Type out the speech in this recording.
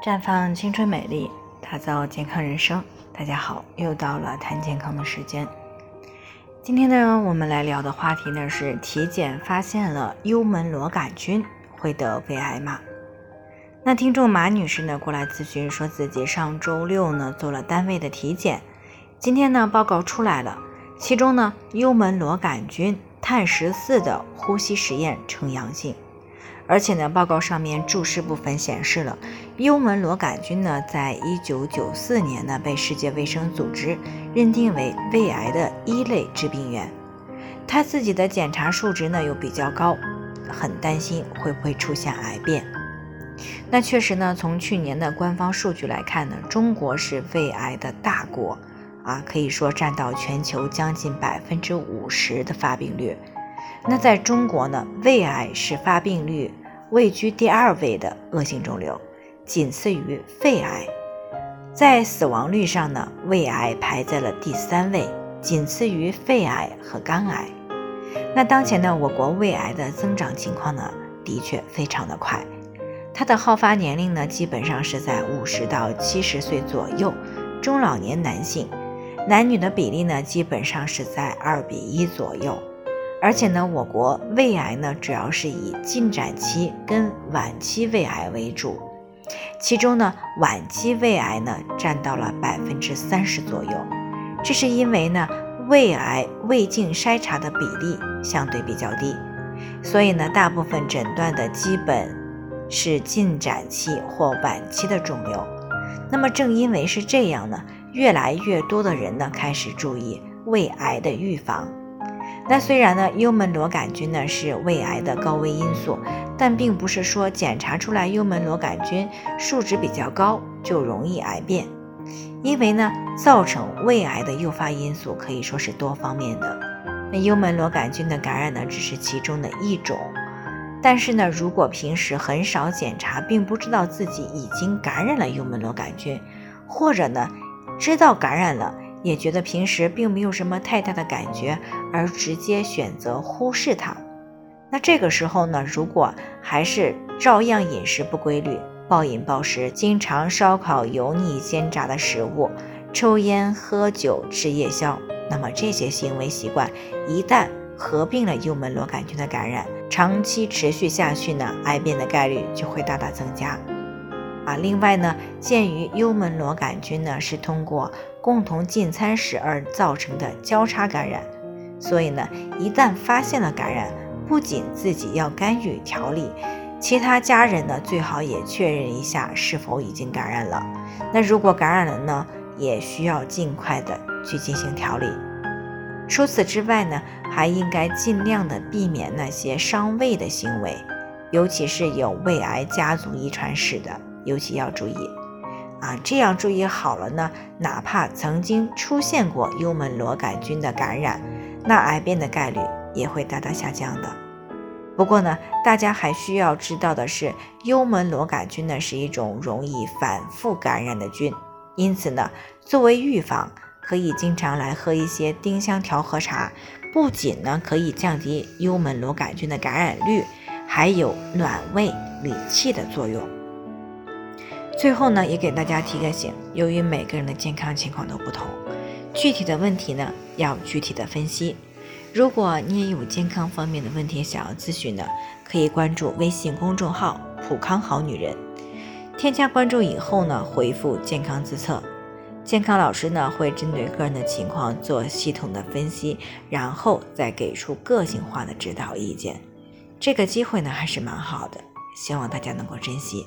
绽放青春美丽，打造健康人生。大家好，又到了谈健康的时间。今天呢，我们来聊的话题呢是体检发现了幽门螺杆菌，会得胃癌吗？那听众马女士呢过来咨询，说自己上周六呢做了单位的体检，今天呢报告出来了，其中呢幽门螺杆菌碳十四的呼吸实验呈阳性。而且呢，报告上面注释部分显示了幽门螺杆菌呢，在一九九四年呢被世界卫生组织认定为胃癌的一类致病源。他自己的检查数值呢又比较高，很担心会不会出现癌变。那确实呢，从去年的官方数据来看呢，中国是胃癌的大国啊，可以说占到全球将近百分之五十的发病率。那在中国呢，胃癌是发病率位居第二位的恶性肿瘤，仅次于肺癌。在死亡率上呢，胃癌排在了第三位，仅次于肺癌和肝癌。那当前呢，我国胃癌的增长情况呢，的确非常的快。它的好发年龄呢，基本上是在五十到七十岁左右，中老年男性，男女的比例呢，基本上是在二比一左右。而且呢，我国胃癌呢主要是以进展期跟晚期胃癌为主，其中呢晚期胃癌呢占到了百分之三十左右。这是因为呢胃癌胃镜筛查的比例相对比较低，所以呢大部分诊断的基本是进展期或晚期的肿瘤。那么正因为是这样呢，越来越多的人呢开始注意胃癌的预防。那虽然呢，幽门螺杆菌呢是胃癌的高危因素，但并不是说检查出来幽门螺杆菌数值比较高就容易癌变，因为呢，造成胃癌的诱发因素可以说是多方面的。那幽门螺杆菌的感染呢，只是其中的一种，但是呢，如果平时很少检查，并不知道自己已经感染了幽门螺杆菌，或者呢，知道感染了。也觉得平时并没有什么太大的感觉，而直接选择忽视它。那这个时候呢，如果还是照样饮食不规律、暴饮暴食，经常烧烤、油腻、煎炸的食物，抽烟、喝酒、吃夜宵，那么这些行为习惯一旦合并了幽门螺杆菌的感染，长期持续下去呢，癌变的概率就会大大增加。啊，另外呢，鉴于幽门螺杆菌呢是通过共同进餐时而造成的交叉感染，所以呢，一旦发现了感染，不仅自己要干预调理，其他家人呢最好也确认一下是否已经感染了。那如果感染了呢，也需要尽快的去进行调理。除此之外呢，还应该尽量的避免那些伤胃的行为，尤其是有胃癌家族遗传史的。尤其要注意啊，这样注意好了呢，哪怕曾经出现过幽门螺杆菌的感染，那癌变的概率也会大大下降的。不过呢，大家还需要知道的是，幽门螺杆菌呢是一种容易反复感染的菌，因此呢，作为预防，可以经常来喝一些丁香调和茶，不仅呢可以降低幽门螺杆菌的感染率，还有暖胃理气的作用。最后呢，也给大家提个醒，由于每个人的健康情况都不同，具体的问题呢要具体的分析。如果你也有健康方面的问题想要咨询的，可以关注微信公众号“普康好女人”，添加关注以后呢，回复“健康自测”，健康老师呢会针对个人的情况做系统的分析，然后再给出个性化的指导意见。这个机会呢还是蛮好的，希望大家能够珍惜。